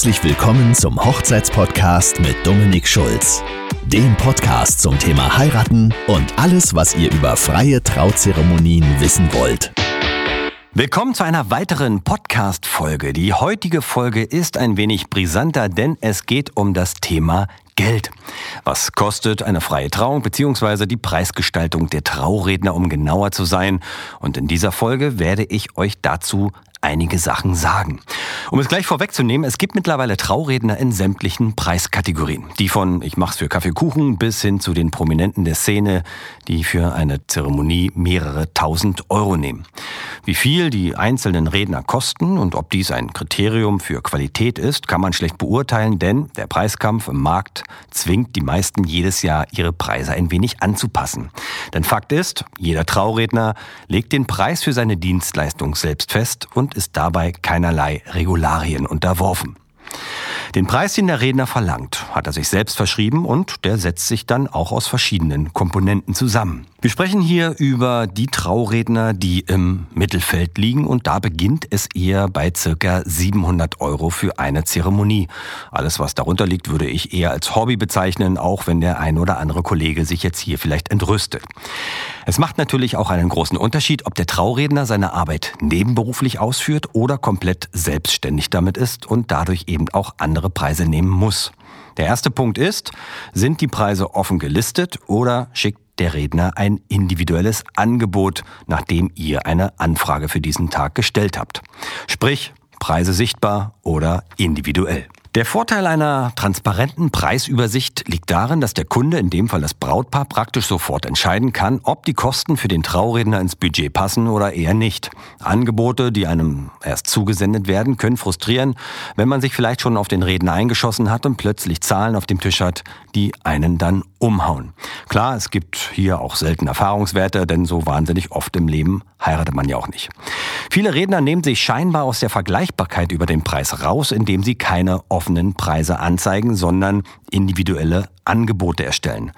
Herzlich willkommen zum Hochzeitspodcast mit Dominik Schulz. Dem Podcast zum Thema Heiraten und alles, was ihr über freie Trauzeremonien wissen wollt. Willkommen zu einer weiteren Podcast-Folge. Die heutige Folge ist ein wenig brisanter, denn es geht um das Thema Geld. Was kostet eine freie Trauung bzw. die Preisgestaltung der Trauredner, um genauer zu sein? Und in dieser Folge werde ich euch dazu einige Sachen sagen. Um es gleich vorwegzunehmen, es gibt mittlerweile Trauredner in sämtlichen Preiskategorien. Die von ich mach's für Kaffeekuchen bis hin zu den Prominenten der Szene, die für eine Zeremonie mehrere tausend Euro nehmen. Wie viel die einzelnen Redner kosten und ob dies ein Kriterium für Qualität ist, kann man schlecht beurteilen, denn der Preiskampf im Markt zwingt die meisten jedes Jahr ihre Preise ein wenig anzupassen. Denn Fakt ist, jeder Trauredner legt den Preis für seine Dienstleistung selbst fest und ist dabei keinerlei Regularien unterworfen. Den Preis, den der Redner verlangt, hat er sich selbst verschrieben und der setzt sich dann auch aus verschiedenen Komponenten zusammen. Wir sprechen hier über die Trauredner, die im Mittelfeld liegen und da beginnt es eher bei circa 700 Euro für eine Zeremonie. Alles, was darunter liegt, würde ich eher als Hobby bezeichnen, auch wenn der ein oder andere Kollege sich jetzt hier vielleicht entrüstet. Es macht natürlich auch einen großen Unterschied, ob der Trauredner seine Arbeit nebenberuflich ausführt oder komplett selbstständig damit ist und dadurch eben auch andere Preise nehmen muss. Der erste Punkt ist, sind die Preise offen gelistet oder schickt der Redner ein individuelles Angebot, nachdem ihr eine Anfrage für diesen Tag gestellt habt. Sprich, Preise sichtbar oder individuell. Der Vorteil einer transparenten Preisübersicht liegt darin, dass der Kunde, in dem Fall das Brautpaar, praktisch sofort entscheiden kann, ob die Kosten für den Trauredner ins Budget passen oder eher nicht. Angebote, die einem erst zugesendet werden, können frustrieren, wenn man sich vielleicht schon auf den Redner eingeschossen hat und plötzlich Zahlen auf dem Tisch hat, die einen dann umhauen. Klar, es gibt hier auch selten Erfahrungswerte, denn so wahnsinnig oft im Leben heiratet man ja auch nicht. Viele Redner nehmen sich scheinbar aus der Vergleichbarkeit über den Preis raus, indem sie keine offenen Preise anzeigen, sondern individuelle Angebote erstellen.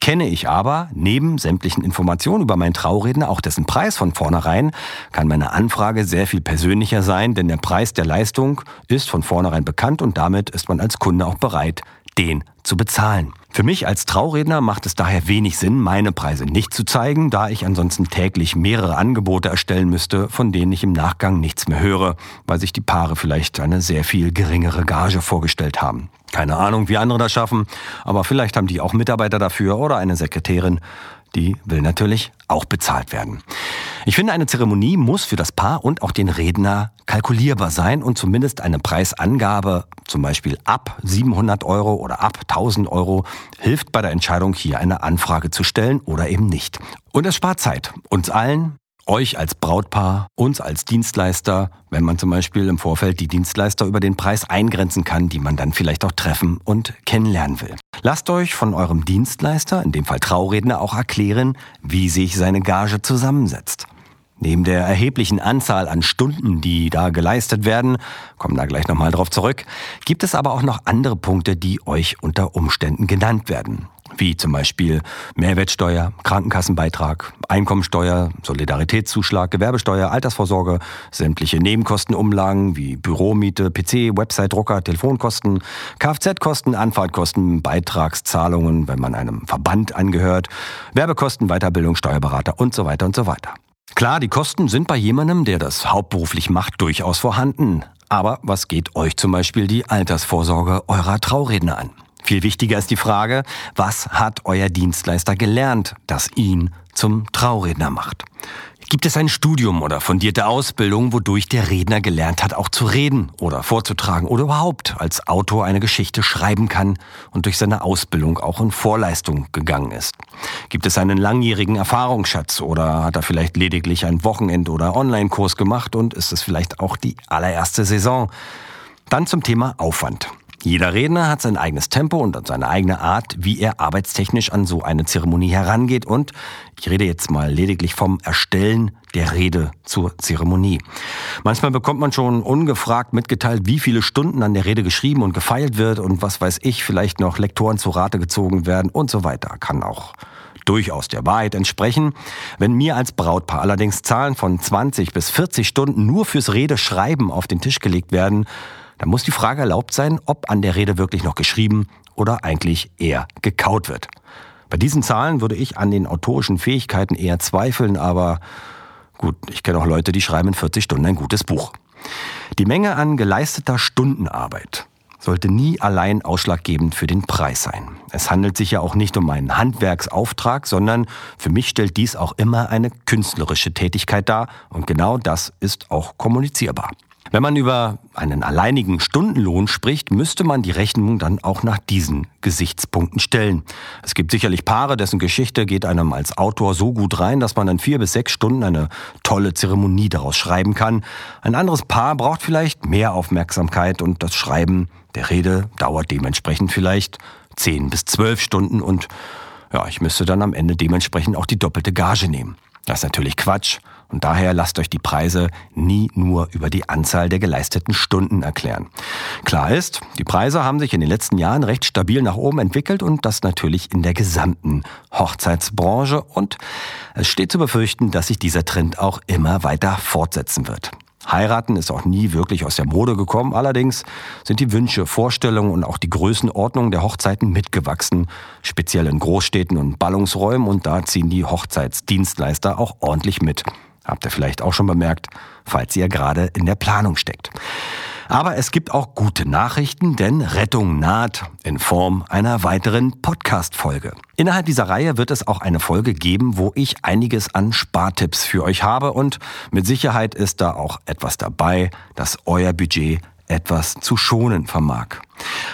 Kenne ich aber neben sämtlichen Informationen über meinen Trauredner auch dessen Preis von vornherein, kann meine Anfrage sehr viel persönlicher sein, denn der Preis der Leistung ist von vornherein bekannt und damit ist man als Kunde auch bereit, den zu bezahlen. Für mich als Trauredner macht es daher wenig Sinn, meine Preise nicht zu zeigen, da ich ansonsten täglich mehrere Angebote erstellen müsste, von denen ich im Nachgang nichts mehr höre, weil sich die Paare vielleicht eine sehr viel geringere Gage vorgestellt haben. Keine Ahnung, wie andere das schaffen, aber vielleicht haben die auch Mitarbeiter dafür oder eine Sekretärin die will natürlich auch bezahlt werden. Ich finde, eine Zeremonie muss für das Paar und auch den Redner kalkulierbar sein und zumindest eine Preisangabe, zum Beispiel ab 700 Euro oder ab 1000 Euro, hilft bei der Entscheidung, hier eine Anfrage zu stellen oder eben nicht. Und es spart Zeit. Uns allen, euch als Brautpaar, uns als Dienstleister, wenn man zum Beispiel im Vorfeld die Dienstleister über den Preis eingrenzen kann, die man dann vielleicht auch treffen und kennenlernen will. Lasst euch von eurem Dienstleister, in dem Fall Trauredner, auch erklären, wie sich seine Gage zusammensetzt. Neben der erheblichen Anzahl an Stunden, die da geleistet werden, kommen da gleich nochmal drauf zurück, gibt es aber auch noch andere Punkte, die euch unter Umständen genannt werden wie zum Beispiel Mehrwertsteuer, Krankenkassenbeitrag, Einkommensteuer, Solidaritätszuschlag, Gewerbesteuer, Altersvorsorge, sämtliche Nebenkostenumlagen wie Büromiete, PC, Website, Drucker, Telefonkosten, Kfz-Kosten, Anfahrtkosten, Beitragszahlungen, wenn man einem Verband angehört, Werbekosten, Weiterbildung, Steuerberater und so weiter und so weiter. Klar, die Kosten sind bei jemandem, der das hauptberuflich macht, durchaus vorhanden. Aber was geht euch zum Beispiel die Altersvorsorge eurer Trauredner an? Viel wichtiger ist die Frage, was hat euer Dienstleister gelernt, das ihn zum Trauredner macht? Gibt es ein Studium oder fundierte Ausbildung, wodurch der Redner gelernt hat, auch zu reden oder vorzutragen oder überhaupt als Autor eine Geschichte schreiben kann und durch seine Ausbildung auch in Vorleistung gegangen ist? Gibt es einen langjährigen Erfahrungsschatz oder hat er vielleicht lediglich einen Wochenend- oder Online-Kurs gemacht und ist es vielleicht auch die allererste Saison? Dann zum Thema Aufwand. Jeder Redner hat sein eigenes Tempo und seine eigene Art, wie er arbeitstechnisch an so eine Zeremonie herangeht. Und ich rede jetzt mal lediglich vom Erstellen der Rede zur Zeremonie. Manchmal bekommt man schon ungefragt mitgeteilt, wie viele Stunden an der Rede geschrieben und gefeilt wird und was weiß ich, vielleicht noch Lektoren zu Rate gezogen werden und so weiter. Kann auch durchaus der Wahrheit entsprechen. Wenn mir als Brautpaar allerdings Zahlen von 20 bis 40 Stunden nur fürs Redeschreiben auf den Tisch gelegt werden, dann muss die Frage erlaubt sein, ob an der Rede wirklich noch geschrieben oder eigentlich eher gekaut wird. Bei diesen Zahlen würde ich an den autorischen Fähigkeiten eher zweifeln, aber gut, ich kenne auch Leute, die schreiben in 40 Stunden ein gutes Buch. Die Menge an geleisteter Stundenarbeit sollte nie allein ausschlaggebend für den Preis sein. Es handelt sich ja auch nicht um einen Handwerksauftrag, sondern für mich stellt dies auch immer eine künstlerische Tätigkeit dar und genau das ist auch kommunizierbar. Wenn man über einen alleinigen Stundenlohn spricht, müsste man die Rechnung dann auch nach diesen Gesichtspunkten stellen. Es gibt sicherlich Paare, dessen Geschichte geht einem als Autor so gut rein, dass man dann vier bis sechs Stunden eine tolle Zeremonie daraus schreiben kann. Ein anderes Paar braucht vielleicht mehr Aufmerksamkeit und das Schreiben der Rede dauert dementsprechend vielleicht zehn bis zwölf Stunden und ja, ich müsste dann am Ende dementsprechend auch die doppelte Gage nehmen. Das ist natürlich Quatsch und daher lasst euch die Preise nie nur über die Anzahl der geleisteten Stunden erklären. Klar ist, die Preise haben sich in den letzten Jahren recht stabil nach oben entwickelt und das natürlich in der gesamten Hochzeitsbranche und es steht zu befürchten, dass sich dieser Trend auch immer weiter fortsetzen wird. Heiraten ist auch nie wirklich aus der Mode gekommen. Allerdings sind die Wünsche, Vorstellungen und auch die Größenordnung der Hochzeiten mitgewachsen, speziell in Großstädten und Ballungsräumen. Und da ziehen die Hochzeitsdienstleister auch ordentlich mit. Habt ihr vielleicht auch schon bemerkt, falls ihr gerade in der Planung steckt. Aber es gibt auch gute Nachrichten, denn Rettung naht in Form einer weiteren Podcast-Folge. Innerhalb dieser Reihe wird es auch eine Folge geben, wo ich einiges an Spartipps für euch habe und mit Sicherheit ist da auch etwas dabei, das euer Budget etwas zu schonen vermag.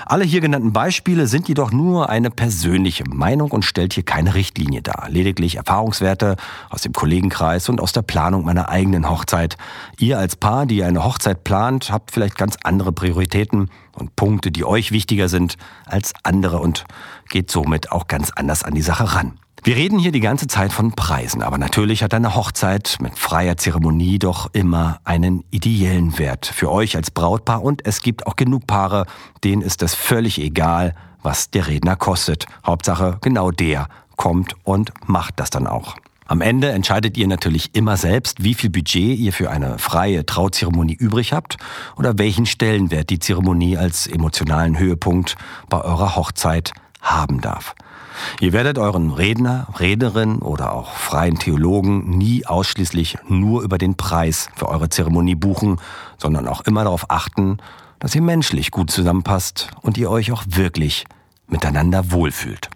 Alle hier genannten Beispiele sind jedoch nur eine persönliche Meinung und stellt hier keine Richtlinie dar. Lediglich Erfahrungswerte aus dem Kollegenkreis und aus der Planung meiner eigenen Hochzeit. Ihr als Paar, die eine Hochzeit plant, habt vielleicht ganz andere Prioritäten und Punkte, die euch wichtiger sind als andere und geht somit auch ganz anders an die Sache ran. Wir reden hier die ganze Zeit von Preisen, aber natürlich hat eine Hochzeit mit freier Zeremonie doch immer einen ideellen Wert für euch als Brautpaar und es gibt auch genug Paare, denen ist es völlig egal, was der Redner kostet. Hauptsache, genau der kommt und macht das dann auch. Am Ende entscheidet ihr natürlich immer selbst, wie viel Budget ihr für eine freie Trauzeremonie übrig habt oder welchen Stellenwert die Zeremonie als emotionalen Höhepunkt bei eurer Hochzeit haben darf. Ihr werdet euren Redner, Rednerin oder auch freien Theologen nie ausschließlich nur über den Preis für eure Zeremonie buchen, sondern auch immer darauf achten, dass ihr menschlich gut zusammenpasst und ihr euch auch wirklich miteinander wohlfühlt.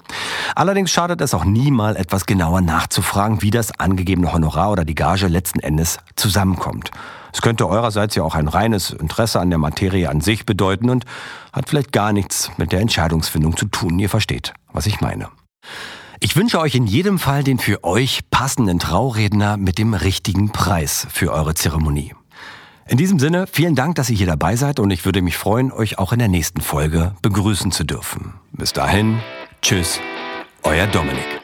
Allerdings schadet es auch nie mal etwas genauer nachzufragen, wie das angegebene Honorar oder die Gage letzten Endes zusammenkommt. Es könnte eurerseits ja auch ein reines Interesse an der Materie an sich bedeuten und hat vielleicht gar nichts mit der Entscheidungsfindung zu tun. Ihr versteht, was ich meine. Ich wünsche euch in jedem Fall den für euch passenden Trauredner mit dem richtigen Preis für eure Zeremonie. In diesem Sinne, vielen Dank, dass ihr hier dabei seid und ich würde mich freuen, euch auch in der nächsten Folge begrüßen zu dürfen. Bis dahin, tschüss, euer Dominik.